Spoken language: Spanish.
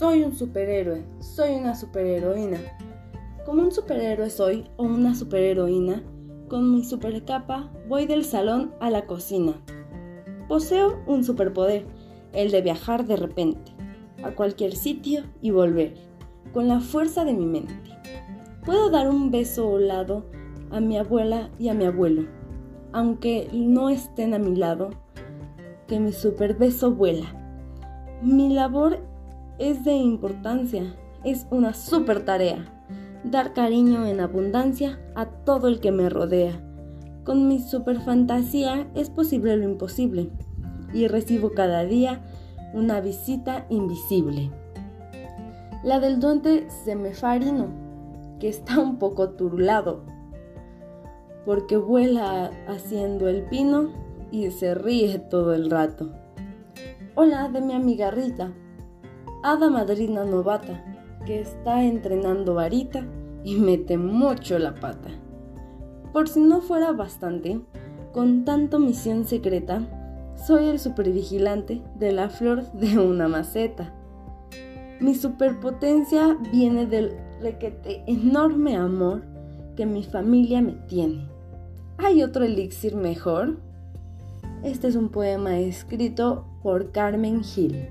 Soy un superhéroe, soy una superheroína. Como un superhéroe soy o una superheroína, con mi supercapa voy del salón a la cocina. Poseo un superpoder, el de viajar de repente, a cualquier sitio y volver, con la fuerza de mi mente. Puedo dar un beso volado a mi abuela y a mi abuelo, aunque no estén a mi lado, que mi super beso vuela. Mi labor es de importancia, es una super tarea. Dar cariño en abundancia a todo el que me rodea. Con mi super fantasía es posible lo imposible y recibo cada día una visita invisible. La del duende semefarino, que está un poco turulado, porque vuela haciendo el pino y se ríe todo el rato. Hola de mi amiga Rita, hada madrina novata que está entrenando varita y mete mucho la pata. Por si no fuera bastante, con tanto misión secreta, soy el supervigilante de la flor de una maceta. Mi superpotencia viene del requete enorme amor que mi familia me tiene. ¿Hay otro elixir mejor? Este es un poema escrito por Carmen Gil.